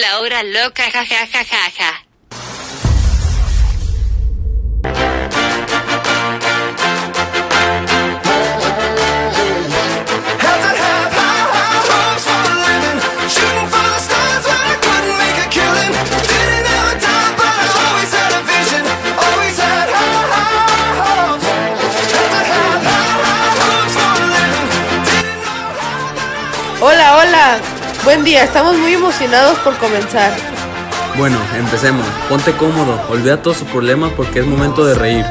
La hora loca, jajajaja. Buen día, estamos muy emocionados por comenzar. Bueno, empecemos. Ponte cómodo, olvida todos sus problemas porque es momento de reír.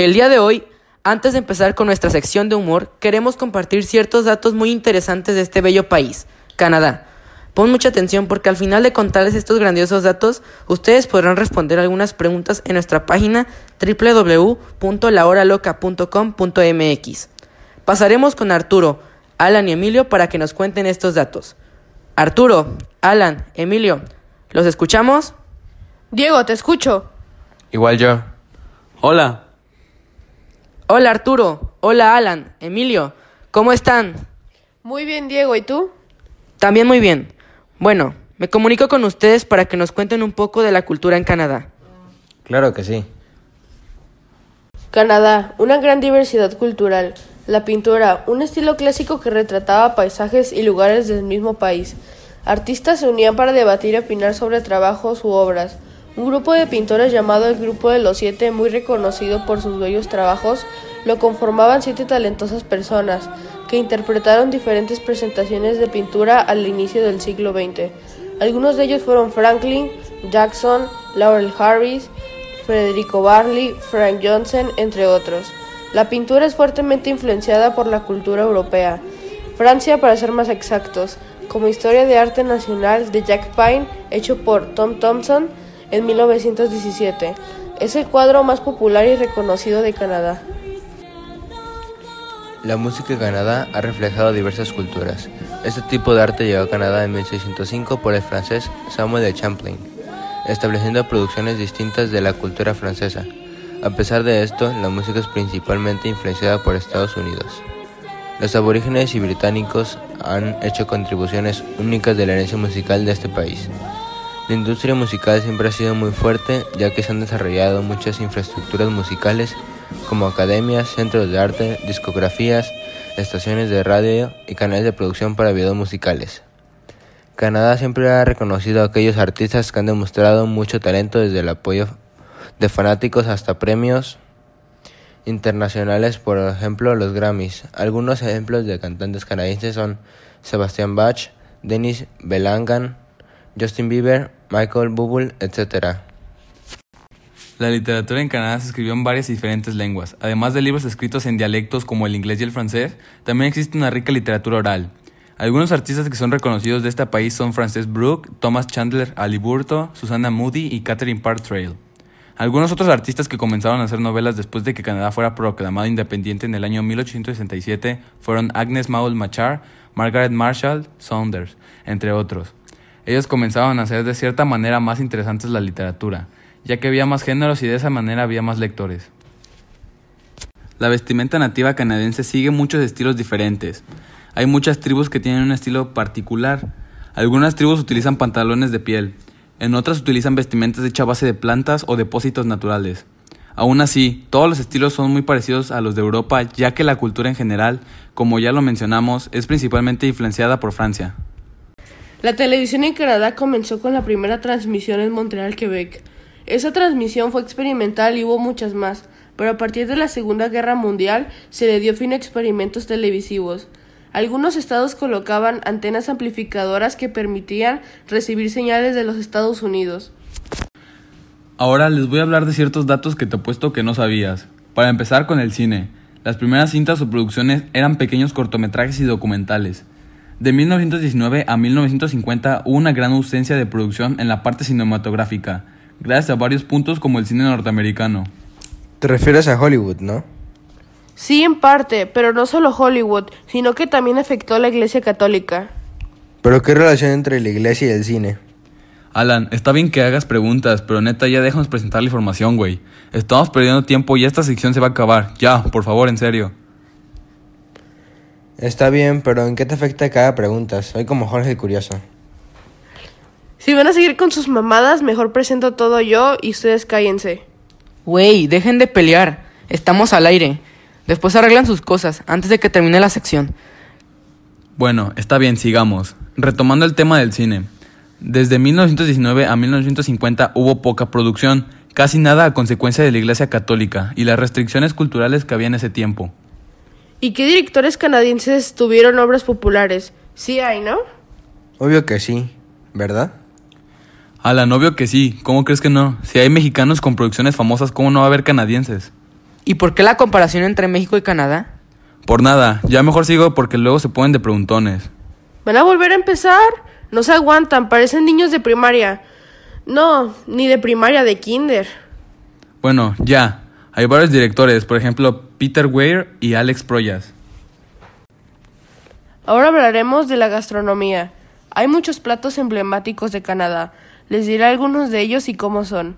El día de hoy, antes de empezar con nuestra sección de humor, queremos compartir ciertos datos muy interesantes de este bello país, Canadá. Pon mucha atención porque al final de contarles estos grandiosos datos, ustedes podrán responder algunas preguntas en nuestra página www.lahoraloca.com.mx. Pasaremos con Arturo, Alan y Emilio para que nos cuenten estos datos. Arturo, Alan, Emilio, ¿los escuchamos? Diego, te escucho. Igual yo. Hola. Hola Arturo, hola Alan, Emilio, ¿cómo están? Muy bien, Diego, ¿y tú? También muy bien. Bueno, me comunico con ustedes para que nos cuenten un poco de la cultura en Canadá. Claro que sí. Canadá, una gran diversidad cultural. La pintura, un estilo clásico que retrataba paisajes y lugares del mismo país. Artistas se unían para debatir y opinar sobre trabajos u obras. Un grupo de pintores llamado el Grupo de los Siete, muy reconocido por sus bellos trabajos, lo conformaban siete talentosas personas, que interpretaron diferentes presentaciones de pintura al inicio del siglo XX. Algunos de ellos fueron Franklin, Jackson, Laurel Harris, Federico Barley, Frank Johnson, entre otros. La pintura es fuertemente influenciada por la cultura europea. Francia, para ser más exactos, como Historia de Arte Nacional de Jack Pine, hecho por Tom Thompson en 1917. Es el cuadro más popular y reconocido de Canadá. La música en Canadá ha reflejado diversas culturas. Este tipo de arte llegó a Canadá en 1605 por el francés Samuel de Champlain, estableciendo producciones distintas de la cultura francesa. A pesar de esto, la música es principalmente influenciada por Estados Unidos. Los aborígenes y británicos han hecho contribuciones únicas de la herencia musical de este país. La industria musical siempre ha sido muy fuerte, ya que se han desarrollado muchas infraestructuras musicales como academias, centros de arte, discografías, estaciones de radio y canales de producción para videos musicales. Canadá siempre ha reconocido a aquellos artistas que han demostrado mucho talento desde el apoyo de fanáticos hasta premios internacionales, por ejemplo los Grammys. Algunos ejemplos de cantantes canadienses son Sebastian Bach, Denis Belangan, Justin Bieber, Michael Bublé, etc. La literatura en Canadá se escribió en varias y diferentes lenguas. Además de libros escritos en dialectos como el inglés y el francés, también existe una rica literatura oral. Algunos artistas que son reconocidos de este país son Frances Brooke, Thomas Chandler Aliburto, Susanna Moody y Catherine Park Trail. Algunos otros artistas que comenzaron a hacer novelas después de que Canadá fuera proclamado independiente en el año 1867 fueron Agnes Maul Machar, Margaret Marshall Saunders, entre otros. Ellos comenzaron a hacer de cierta manera más interesantes la literatura, ya que había más géneros y de esa manera había más lectores. La vestimenta nativa canadiense sigue muchos estilos diferentes. Hay muchas tribus que tienen un estilo particular. Algunas tribus utilizan pantalones de piel, en otras utilizan vestimentas hechas a base de plantas o depósitos naturales. Aún así, todos los estilos son muy parecidos a los de Europa, ya que la cultura en general, como ya lo mencionamos, es principalmente influenciada por Francia. La televisión en Canadá comenzó con la primera transmisión en Montreal, Quebec. Esa transmisión fue experimental y hubo muchas más, pero a partir de la Segunda Guerra Mundial se le dio fin a experimentos televisivos. Algunos estados colocaban antenas amplificadoras que permitían recibir señales de los Estados Unidos. Ahora les voy a hablar de ciertos datos que te apuesto que no sabías. Para empezar con el cine. Las primeras cintas o producciones eran pequeños cortometrajes y documentales. De 1919 a 1950 hubo una gran ausencia de producción en la parte cinematográfica, gracias a varios puntos como el cine norteamericano. Te refieres a Hollywood, ¿no? Sí, en parte, pero no solo Hollywood, sino que también afectó a la Iglesia Católica. Pero ¿qué relación entre la iglesia y el cine? Alan, está bien que hagas preguntas, pero neta ya déjanos presentar la información, güey. Estamos perdiendo tiempo y esta sección se va a acabar. Ya, por favor, en serio. Está bien, pero ¿en qué te afecta que haga preguntas? Soy como Jorge el Curioso. Si van a seguir con sus mamadas, mejor presento todo yo y ustedes cállense. Wey, dejen de pelear. Estamos al aire. Después arreglan sus cosas antes de que termine la sección. Bueno, está bien, sigamos. Retomando el tema del cine. Desde 1919 a 1950 hubo poca producción, casi nada a consecuencia de la Iglesia Católica y las restricciones culturales que había en ese tiempo. ¿Y qué directores canadienses tuvieron obras populares? Sí hay, ¿no? Obvio que sí, ¿verdad? Alan, obvio que sí. ¿Cómo crees que no? Si hay mexicanos con producciones famosas, ¿cómo no va a haber canadienses? ¿Y por qué la comparación entre México y Canadá? Por nada, ya mejor sigo porque luego se ponen de preguntones. ¿Van a volver a empezar? No se aguantan, parecen niños de primaria. No, ni de primaria, de kinder. Bueno, ya. Hay varios directores, por ejemplo, Peter Weir y Alex Proyas. Ahora hablaremos de la gastronomía. Hay muchos platos emblemáticos de Canadá. Les diré algunos de ellos y cómo son.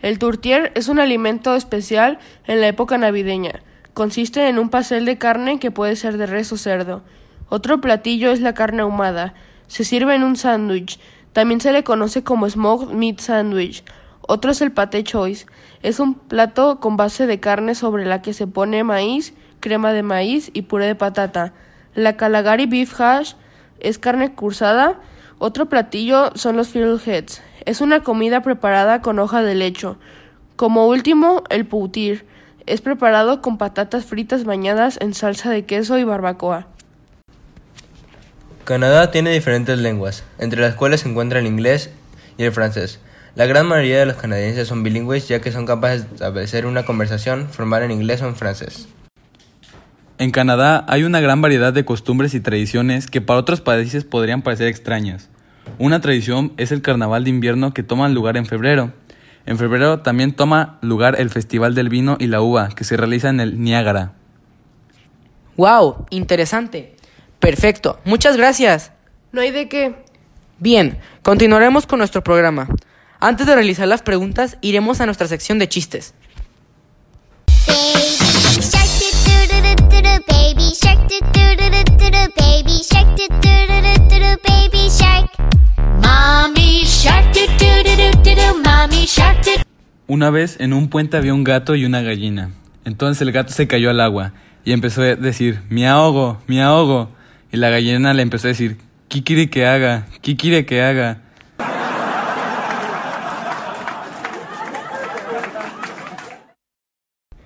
El tourtière es un alimento especial en la época navideña. Consiste en un pastel de carne que puede ser de res o cerdo. Otro platillo es la carne ahumada. Se sirve en un sándwich. También se le conoce como smoked meat sandwich. Otro es el paté choice. Es un plato con base de carne sobre la que se pone maíz, crema de maíz y puré de patata. La Calgary beef hash es carne cursada. Otro platillo son los fiddleheads. Es una comida preparada con hoja de lecho. Como último, el poutir. Es preparado con patatas fritas bañadas en salsa de queso y barbacoa. Canadá tiene diferentes lenguas, entre las cuales se encuentra el inglés y el francés. La gran mayoría de los canadienses son bilingües ya que son capaces de establecer una conversación formal en inglés o en francés. En Canadá hay una gran variedad de costumbres y tradiciones que para otros países podrían parecer extrañas. Una tradición es el carnaval de invierno que toma lugar en febrero. En febrero también toma lugar el Festival del Vino y la Uva que se realiza en el Niágara. ¡Wow! Interesante. Perfecto. Muchas gracias. No hay de qué. Bien, continuaremos con nuestro programa. Antes de realizar las preguntas, iremos a nuestra sección de chistes. Baby shark Una vez en un puente había un gato y una gallina. Entonces el gato se cayó al agua y empezó a decir, me ahogo, me ahogo. Y la gallina le empezó a decir, ¿qué quiere que haga? ¿Qué quiere que haga?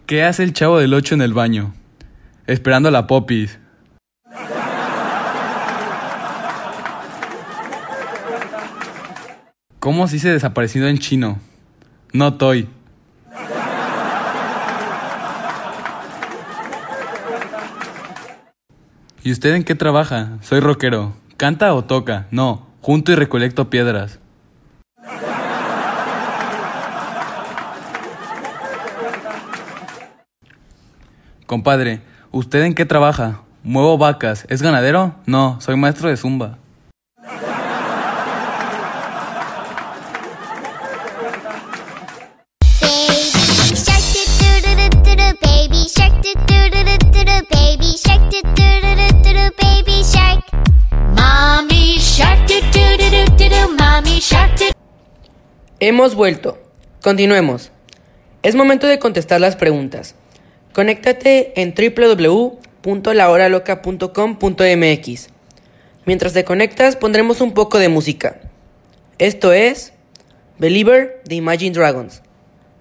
¿Qué hace el chavo del 8 en el baño? Esperando a la popis. ¿Cómo se dice desaparecido en chino? No toy. ¿Y usted en qué trabaja? Soy rockero. ¿Canta o toca? No, junto y recolecto piedras. Compadre, ¿usted en qué trabaja? Muevo vacas. ¿Es ganadero? No, soy maestro de zumba. Hemos vuelto. Continuemos. Es momento de contestar las preguntas. Conéctate en www.lahoraloca.com.mx. Mientras te conectas pondremos un poco de música. Esto es Believer de Imagine Dragons.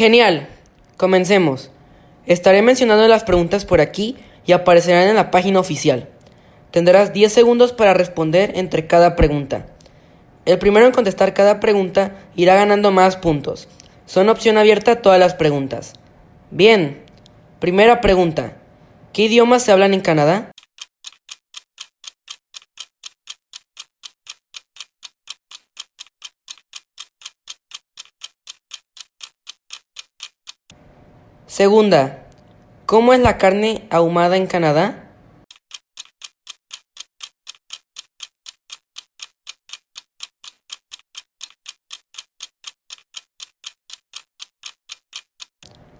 Genial. Comencemos. Estaré mencionando las preguntas por aquí y aparecerán en la página oficial. Tendrás 10 segundos para responder entre cada pregunta. El primero en contestar cada pregunta irá ganando más puntos. Son opción abierta todas las preguntas. Bien. Primera pregunta. ¿Qué idiomas se hablan en Canadá? Segunda. ¿Cómo es la carne ahumada en Canadá?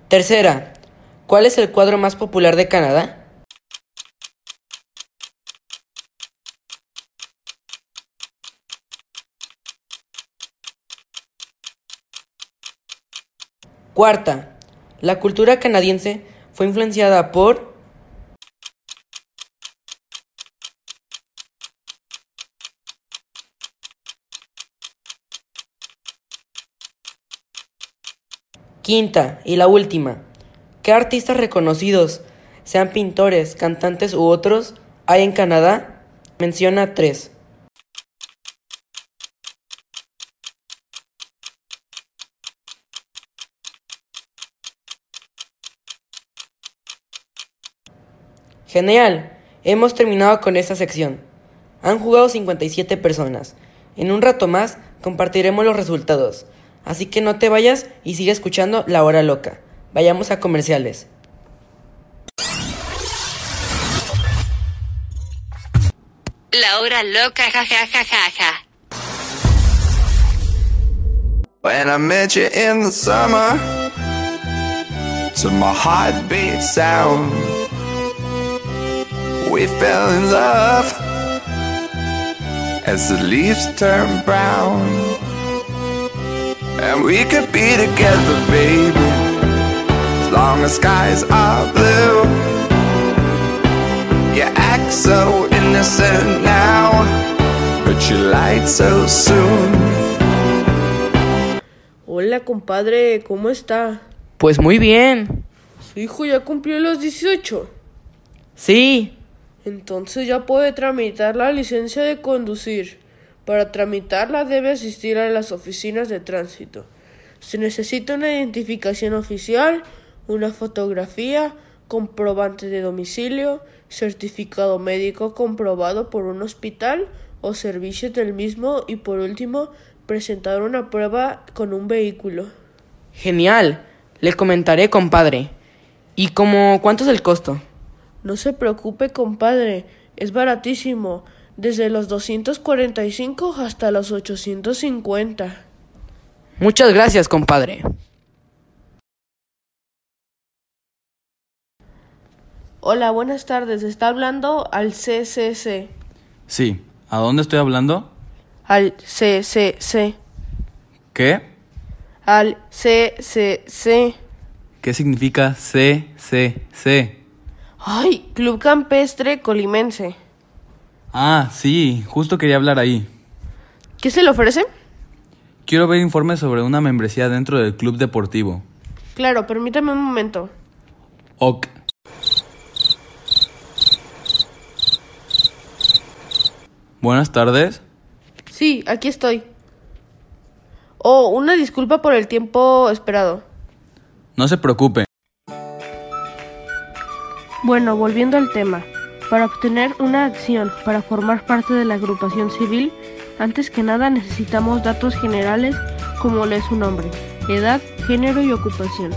Tercera. ¿Cuál es el cuadro más popular de Canadá? Cuarta. La cultura canadiense fue influenciada por... Quinta y la última. ¿Qué artistas reconocidos, sean pintores, cantantes u otros, hay en Canadá? Menciona tres. Genial, hemos terminado con esta sección. Han jugado 57 personas. En un rato más compartiremos los resultados. Así que no te vayas y sigue escuchando La Hora Loca. Vayamos a comerciales. La hora loca, ja, ja, ja, ja, ja. When I met you in the summer, to my heartbeat sound, we fell in love as the leaves turn brown. And we could be together, baby, as long as skies are blue. You act so innocent now, but you lied so soon. Hola, compadre, ¿cómo está? Pues muy bien. Su hijo ya cumplió los 18. Sí. Entonces ya puede tramitar la licencia de conducir. Para tramitarla debe asistir a las oficinas de tránsito. Se necesita una identificación oficial, una fotografía, comprobante de domicilio, certificado médico comprobado por un hospital o servicios del mismo y por último presentar una prueba con un vehículo. Genial. Le comentaré, compadre. ¿Y como cuánto es el costo? No se preocupe, compadre, es baratísimo, desde los 245 hasta los 850. Muchas gracias, compadre. Hola, buenas tardes. Está hablando al CCC. Sí. ¿A dónde estoy hablando? Al CCC. ¿Qué? Al CCC. ¿Qué significa CCC? Ay, Club Campestre Colimense. Ah, sí, justo quería hablar ahí. ¿Qué se le ofrece? Quiero ver informes sobre una membresía dentro del club deportivo. Claro, permítame un momento. Ok. Buenas tardes. Sí, aquí estoy. Oh, una disculpa por el tiempo esperado. No se preocupe. Bueno, volviendo al tema. Para obtener una acción para formar parte de la agrupación civil, antes que nada necesitamos datos generales como lo es su nombre, edad, género y ocupación.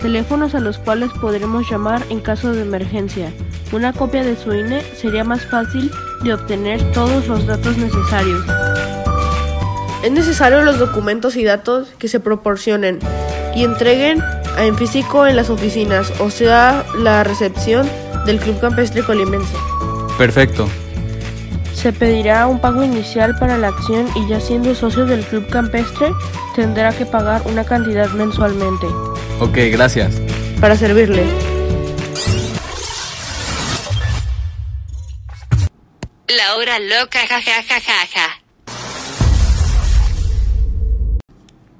Teléfonos a los cuales podremos llamar en caso de emergencia. Una copia de su INE sería más fácil de obtener todos los datos necesarios. Es necesario los documentos y datos que se proporcionen y entreguen en físico en las oficinas, o sea, la recepción del Club Campestre Colimense. Perfecto. Se pedirá un pago inicial para la acción y ya siendo socio del Club Campestre tendrá que pagar una cantidad mensualmente. Ok, gracias. Para servirle. La hora loca, ja, ja, ja, ja, ja.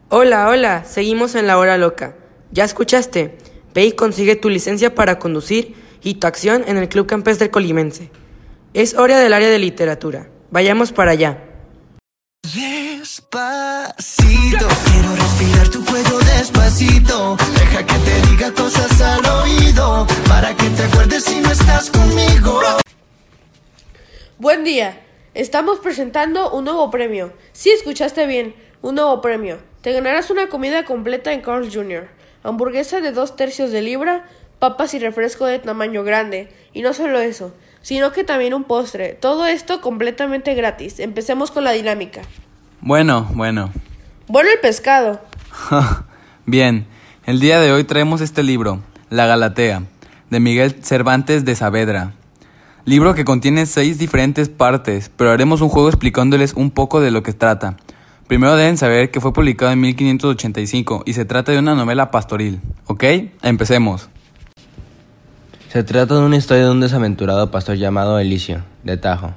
Hola, hola. Seguimos en la hora loca. Ya escuchaste. Ve y consigue tu licencia para conducir y tu acción en el Club Campestre Colimense. Es hora del área de literatura. Vayamos para allá. Despacito, quiero respirar tu cuello despacito. Deja que te diga cosas al oído, para que te acuerdes si no estás conmigo. Buen día. Estamos presentando un nuevo premio. Sí, escuchaste bien. Un nuevo premio. Te ganarás una comida completa en Carl's Jr. Hamburguesa de dos tercios de libra, papas y refresco de tamaño grande. Y no solo eso, sino que también un postre. Todo esto completamente gratis. Empecemos con la dinámica. Bueno, bueno. Bueno el pescado. Bien, el día de hoy traemos este libro, La Galatea, de Miguel Cervantes de Saavedra. Libro que contiene seis diferentes partes, pero haremos un juego explicándoles un poco de lo que trata. Primero deben saber que fue publicado en 1585 y se trata de una novela pastoril. ¿Ok? Empecemos. Se trata de una historia de un desaventurado pastor llamado Elicio, de Tajo,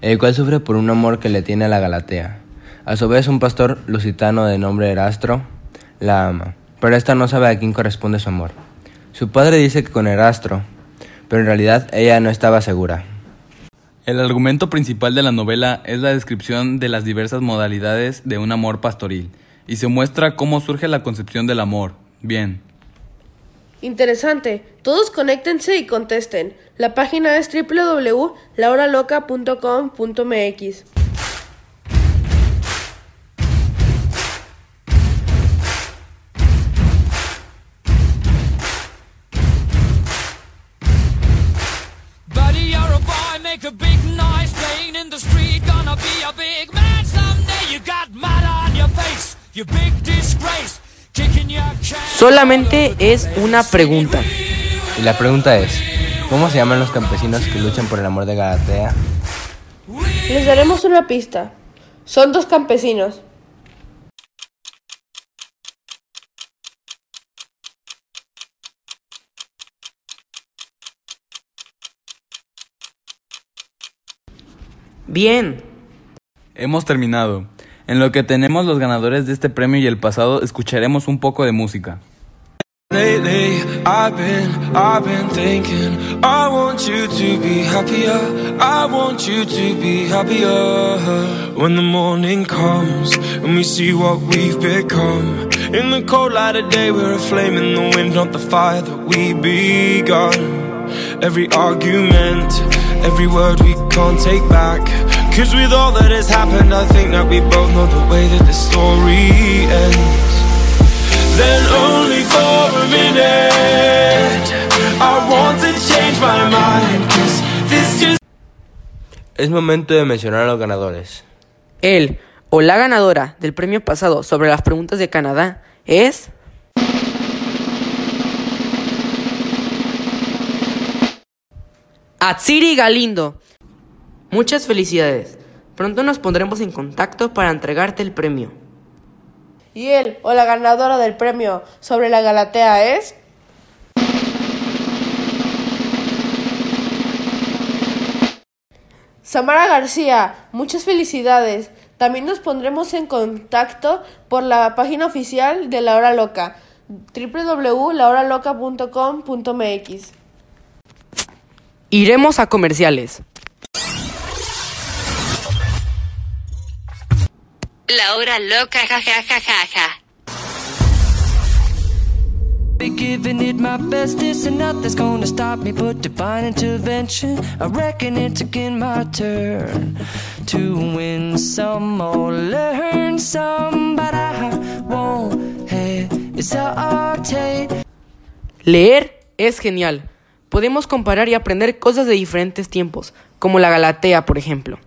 el cual sufre por un amor que le tiene a la Galatea. A su vez, un pastor lusitano de nombre Erastro la ama, pero esta no sabe a quién corresponde su amor. Su padre dice que con Erastro, pero en realidad ella no estaba segura. El argumento principal de la novela es la descripción de las diversas modalidades de un amor pastoril y se muestra cómo surge la concepción del amor. Bien. Interesante. Todos conéctense y contesten. La página es www.lauraloca.com.mx. Solamente es una pregunta. Y la pregunta es, ¿cómo se llaman los campesinos que luchan por el amor de Galatea? Les daremos una pista. Son dos campesinos. Bien. Hemos terminado. En lo que tenemos los ganadores de este premio y el pasado, escucharemos un poco de música. Lately, I've been, I've been thinking. I want you to be happier. I want you to be happier. When the morning comes and we see what we've become. In the cold light of day, we're a flame in the wind, not the fire that we begun. Every argument, every word we can't take back. Cause with all that has happened, I think that we both know the way that the story ends. Then only for a minute I want to change my mind Cause this just Es momento de mencionar a los ganadores. El o la ganadora del premio pasado sobre las preguntas de Canadá es... Atsiri Galindo. Muchas felicidades. Pronto nos pondremos en contacto para entregarte el premio. Y él o la ganadora del premio sobre la Galatea es... Samara García, muchas felicidades. También nos pondremos en contacto por la página oficial de La Hora Loca, www.lahoraloca.com.mx. Iremos a comerciales. La hora loca, ja, ja, ja, ja, ja. Be giving it my best, this and nothing's gonna stop me but divine intervention. I reckon it's again my turn to win some or learn some, but I won't hesitate. Leer es genial. Podemos comparar y aprender cosas de diferentes tiempos, como la Galatea, por ejemplo,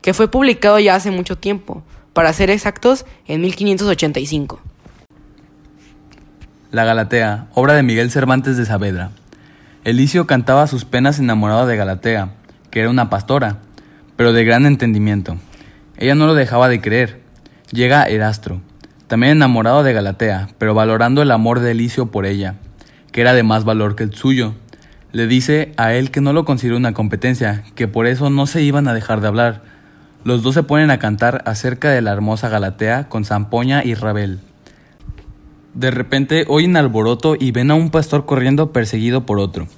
que fue publicado ya hace mucho tiempo, para ser exactos, en 1585. La Galatea, obra de Miguel Cervantes de Saavedra. Elicio cantaba sus penas enamorado de Galatea, que era una pastora, pero de gran entendimiento. Ella no lo dejaba de creer. Llega Erastro, también enamorado de Galatea, pero valorando el amor de Elicio por ella, que era de más valor que el suyo. Le dice a él que no lo considera una competencia, que por eso no se iban a dejar de hablar. Los dos se ponen a cantar acerca de la hermosa Galatea con Zampoña y Rabel. De repente oyen alboroto y ven a un pastor corriendo perseguido por otro.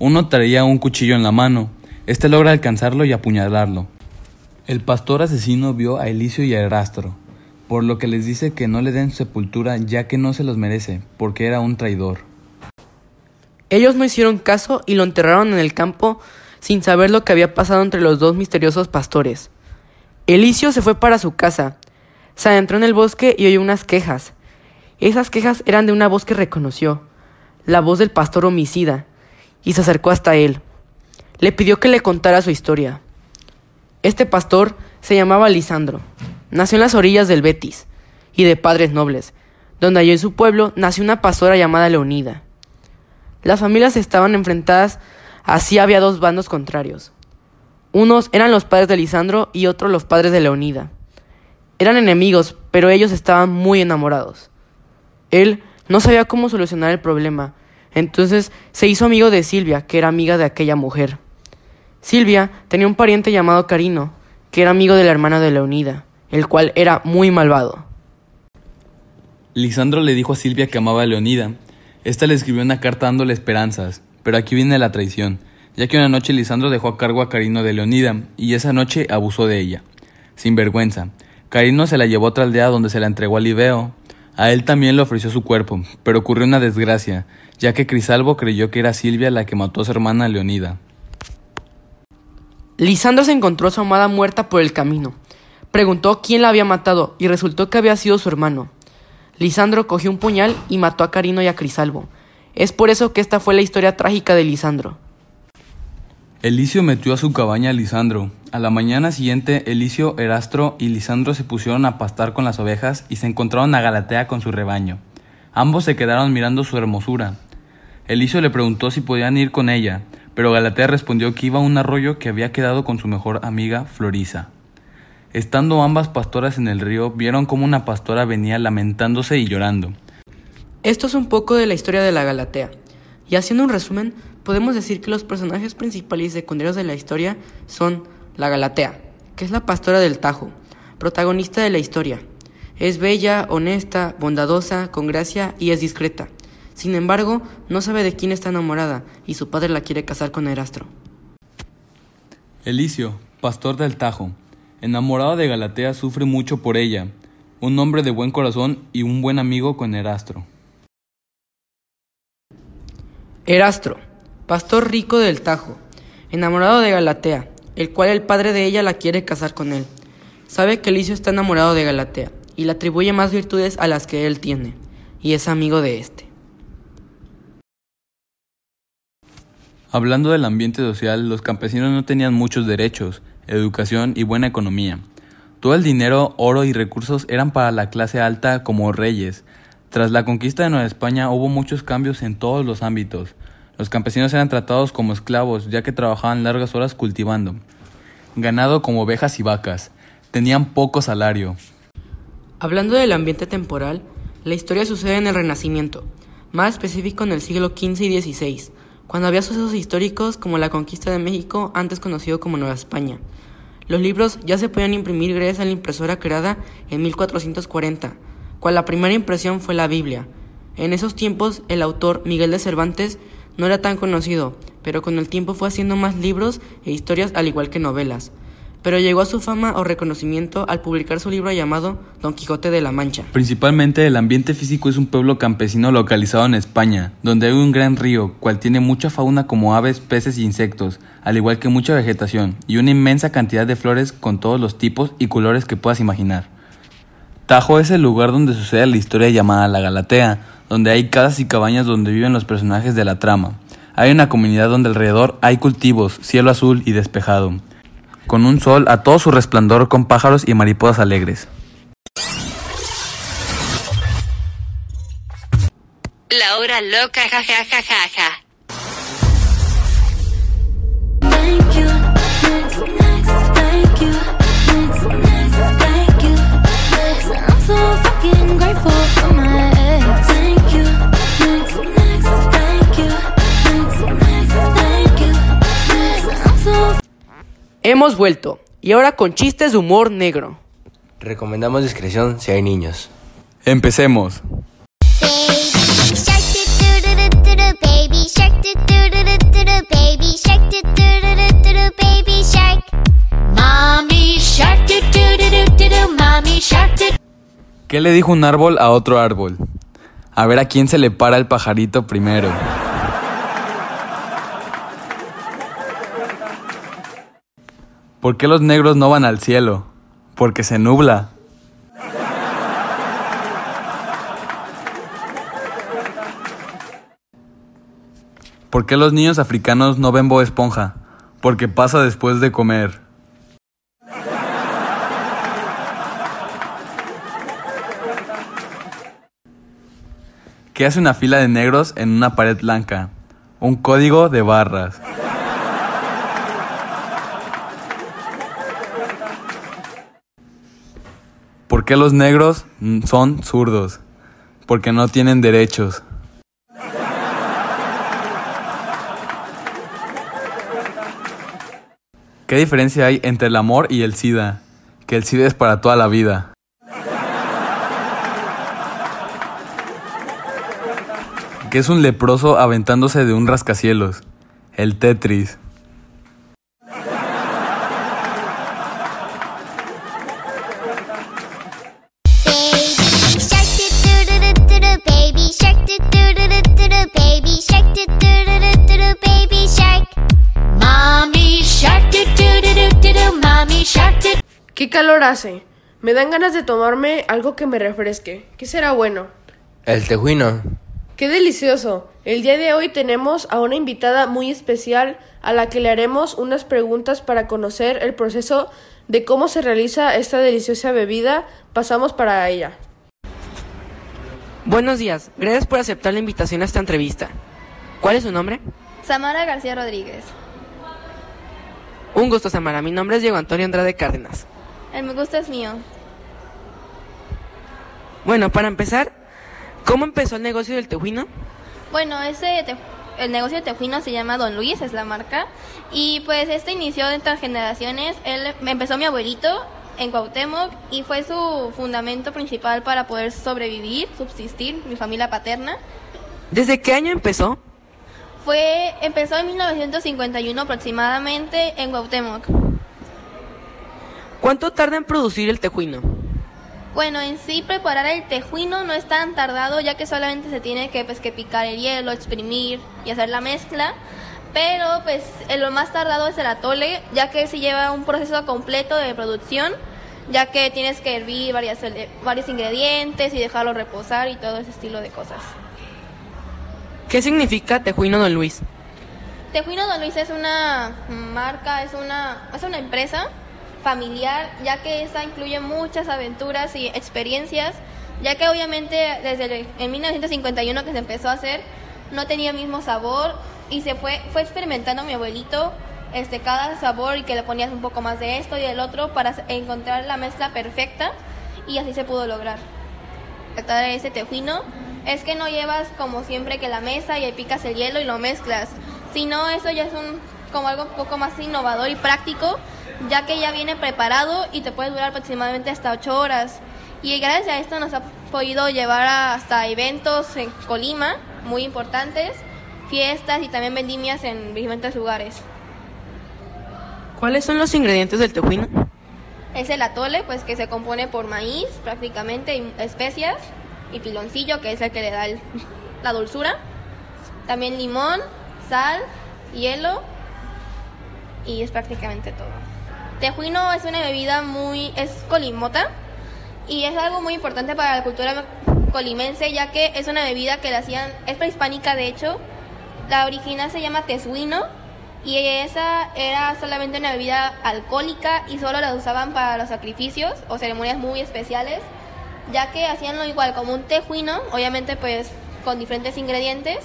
Uno traía un cuchillo en la mano. Este logra alcanzarlo y apuñalarlo. El pastor asesino vio a Elicio y a Erastro, por lo que les dice que no le den sepultura ya que no se los merece, porque era un traidor. Ellos no hicieron caso y lo enterraron en el campo sin saber lo que había pasado entre los dos misteriosos pastores. Elicio se fue para su casa, se adentró en el bosque y oyó unas quejas. Esas quejas eran de una voz que reconoció, la voz del pastor homicida, y se acercó hasta él. Le pidió que le contara su historia. Este pastor se llamaba Lisandro. Nació en las orillas del Betis y de padres nobles, donde allí en su pueblo nació una pastora llamada Leonida. Las familias estaban enfrentadas, así había dos bandos contrarios. Unos eran los padres de Lisandro y otros los padres de Leonida. Eran enemigos, pero ellos estaban muy enamorados. Él no sabía cómo solucionar el problema, entonces se hizo amigo de Silvia, que era amiga de aquella mujer. Silvia tenía un pariente llamado Carino, que era amigo de la hermana de Leonida, el cual era muy malvado. Lisandro le dijo a Silvia que amaba a Leonida. Esta le escribió una carta dándole esperanzas, pero aquí viene la traición, ya que una noche Lisandro dejó a cargo a Carino de Leonida y esa noche abusó de ella. Sin vergüenza, Carino se la llevó a otra aldea donde se la entregó a Liveo. A él también le ofreció su cuerpo, pero ocurrió una desgracia, ya que Crisalvo creyó que era Silvia la que mató a su hermana Leonida. Lisandro se encontró a su amada muerta por el camino. Preguntó quién la había matado y resultó que había sido su hermano. Lisandro cogió un puñal y mató a Carino y a Crisalvo. Es por eso que esta fue la historia trágica de Lisandro. Elicio metió a su cabaña a Lisandro. A la mañana siguiente, Elicio, Erastro y Lisandro se pusieron a pastar con las ovejas y se encontraron a Galatea con su rebaño. Ambos se quedaron mirando su hermosura. Elicio le preguntó si podían ir con ella, pero Galatea respondió que iba a un arroyo que había quedado con su mejor amiga, Florisa. Estando ambas pastoras en el río, vieron cómo una pastora venía lamentándose y llorando. Esto es un poco de la historia de la Galatea. Y haciendo un resumen, podemos decir que los personajes principales y secundarios de la historia son la Galatea, que es la pastora del Tajo, protagonista de la historia. Es bella, honesta, bondadosa, con gracia y es discreta. Sin embargo, no sabe de quién está enamorada y su padre la quiere casar con Erastro. Elicio, pastor del Tajo, enamorado de Galatea, sufre mucho por ella, un hombre de buen corazón y un buen amigo con Erastro. Erastro, pastor rico del Tajo, enamorado de Galatea, el cual el padre de ella la quiere casar con él. Sabe que Elicio está enamorado de Galatea y le atribuye más virtudes a las que él tiene, y es amigo de este. Hablando del ambiente social, los campesinos no tenían muchos derechos, educación y buena economía. Todo el dinero, oro y recursos eran para la clase alta como reyes. Tras la conquista de Nueva España hubo muchos cambios en todos los ámbitos. Los campesinos eran tratados como esclavos ya que trabajaban largas horas cultivando. Ganado como ovejas y vacas. Tenían poco salario. Hablando del ambiente temporal, la historia sucede en el Renacimiento, más específico en el siglo XV y XVI, cuando había sucesos históricos como la conquista de México, antes conocido como Nueva España. Los libros ya se podían imprimir gracias a la impresora creada en 1440, cual la primera impresión fue la Biblia. En esos tiempos, el autor Miguel de Cervantes no era tan conocido, pero con el tiempo fue haciendo más libros e historias al igual que novelas. Pero llegó a su fama o reconocimiento al publicar su libro llamado Don Quijote de la Mancha. Principalmente el ambiente físico es un pueblo campesino localizado en España, donde hay un gran río, cual tiene mucha fauna como aves, peces e insectos, al igual que mucha vegetación, y una inmensa cantidad de flores con todos los tipos y colores que puedas imaginar. Tajo es el lugar donde sucede la historia llamada La Galatea, donde hay casas y cabañas donde viven los personajes de la trama. Hay una comunidad donde alrededor hay cultivos, cielo azul y despejado, con un sol a todo su resplandor con pájaros y mariposas alegres. La hora loca, ja ja ja ja ja. Thank Hemos vuelto, y ahora con chistes de humor negro. Recomendamos discreción si hay niños. Empecemos. ¿Qué le dijo un árbol a otro árbol? A ver a quién se le para el pajarito primero. ¿Por qué los negros no van al cielo? Porque se nubla. ¿Por qué los niños africanos no ven Bob Esponja? Porque pasa después de comer. ¿Qué hace una fila de negros en una pared blanca? Un código de barras. ¿Por qué los negros son zurdos? Porque no tienen derechos. ¿Qué diferencia hay entre el amor y el SIDA? Que el SIDA es para toda la vida. ¿Qué es un leproso aventándose de un rascacielos? El Tetris. Hace? Me dan ganas de tomarme algo que me refresque. ¿Qué será bueno? El tejuino. ¡Qué delicioso! El día de hoy tenemos a una invitada muy especial a la que le haremos unas preguntas para conocer el proceso de cómo se realiza esta deliciosa bebida. Pasamos para ella. Buenos días, gracias por aceptar la invitación a esta entrevista. ¿Cuál es su nombre? Samara García Rodríguez. Un gusto, Samara. Mi nombre es Diego Antonio Andrade Cárdenas. El me gusta es mío. Bueno, para empezar, ¿cómo empezó el negocio del tejuino? Bueno, ese te- el negocio de Tejuino se llama Don Luis, es la marca. Y pues este inició estas generaciones. Él empezó mi abuelito en Cuauhtémoc y fue su fundamento principal para poder sobrevivir, subsistir, mi familia paterna. ¿Desde qué año empezó? Fue, empezó en 1951 aproximadamente en Cuauhtémoc. ¿Cuánto tarda en producir el tejuino? Bueno, en sí preparar el tejuino no es tan tardado ya que solamente se tiene que, pues, que picar el hielo, exprimir y hacer la mezcla. Pero pues eh, lo más tardado es el atole ya que se lleva un proceso completo de producción ya que tienes que hervir varias, varios ingredientes y dejarlo reposar y todo ese estilo de cosas. ¿Qué significa tejuino Don Luis? Tejuino Don Luis es una marca, es una, es una empresa familiar, ya que esta incluye muchas aventuras y experiencias, ya que obviamente desde el- en 1951 que se empezó a hacer, no tenía el mismo sabor y se fue, fue experimentando mi abuelito este, cada sabor y que le ponías un poco más de esto y del otro para encontrar la mezcla perfecta y así se pudo lograr. Tratar de ese tejuino es que no llevas como siempre que la mesa y ahí picas el hielo y lo mezclas, sino eso ya es un como algo un poco más innovador y práctico, ya que ya viene preparado y te puede durar aproximadamente hasta 8 horas. Y gracias a esto nos ha podido llevar hasta eventos en Colima muy importantes, fiestas y también vendimias en diferentes lugares. ¿Cuáles son los ingredientes del tejuino? Es el atole, pues que se compone por maíz prácticamente, y especias y piloncillo, que es el que le da el- la dulzura. También limón, sal, hielo y es prácticamente todo. Tejuino es una bebida muy, es colimota y es algo muy importante para la cultura colimense ya que es una bebida que la hacían, es prehispánica de hecho, la original se llama tezuino y esa era solamente una bebida alcohólica y solo la usaban para los sacrificios o ceremonias muy especiales, ya que hacíanlo igual como un tejuino, obviamente pues con diferentes ingredientes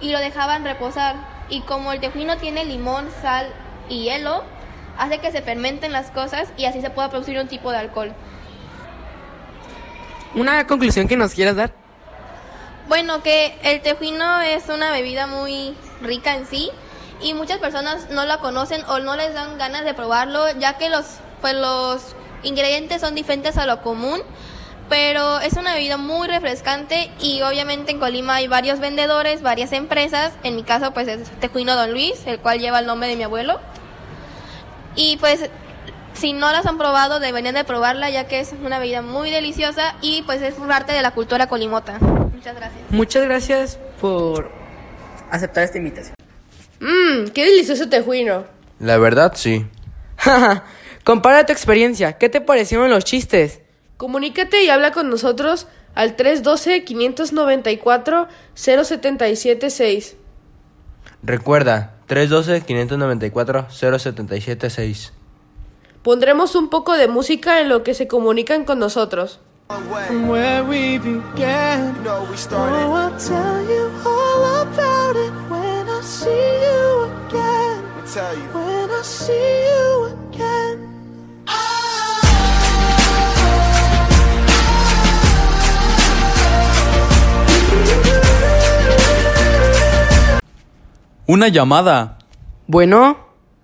y lo dejaban reposar. Y como el tejuino tiene limón, sal y hielo, hace que se fermenten las cosas y así se pueda producir un tipo de alcohol. ¿Una conclusión que nos quieras dar? Bueno, que el tejuino es una bebida muy rica en sí y muchas personas no la conocen o no les dan ganas de probarlo, ya que los pues los ingredientes son diferentes a lo común, pero es una bebida muy refrescante y obviamente en Colima hay varios vendedores, varias empresas, en mi caso pues es Tejuino Don Luis, el cual lleva el nombre de mi abuelo. Y pues Si no las han probado, deberían de probarla ya que es una bebida muy deliciosa y pues es parte de la cultura colimota. Muchas gracias. Muchas gracias por aceptar esta invitación. Mmm, qué delicioso tejuino. La verdad, sí. Compara tu experiencia. ¿Qué te parecieron los chistes? Comunícate y habla con nosotros al 312-594-0776. Recuerda, 312-594-0776. Pondremos un poco de música en lo que se comunican con nosotros. From where we began. No, we started. Oh, I'll tell you all about it when I see you Una llamada. Bueno,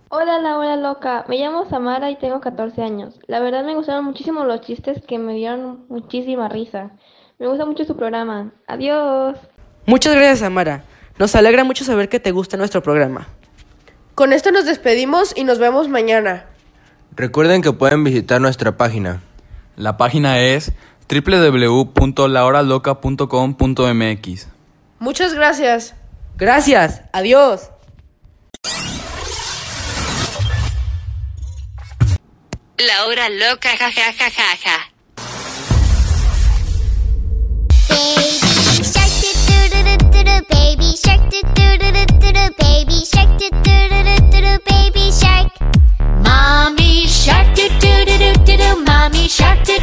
Hola, la hora loca. Me llamo Samara y tengo 14 años. La verdad me gustaron muchísimo los chistes que me dieron muchísima risa. Me gusta mucho su programa. Adiós. muchas gracias, Amara. Nos alegra mucho saber que te gusta nuestro programa. Con esto nos despedimos y nos vemos mañana. Recuerden que pueden visitar nuestra página. La página es www.lahoraloca.com.mx. Muchas gracias. Gracias, adiós. La hora loca, jajajajaja. Ja, ja, ja, ja. Baby shark do do do do baby shark do do do do baby shark do do baby shark mommy shark do do do do do do mommy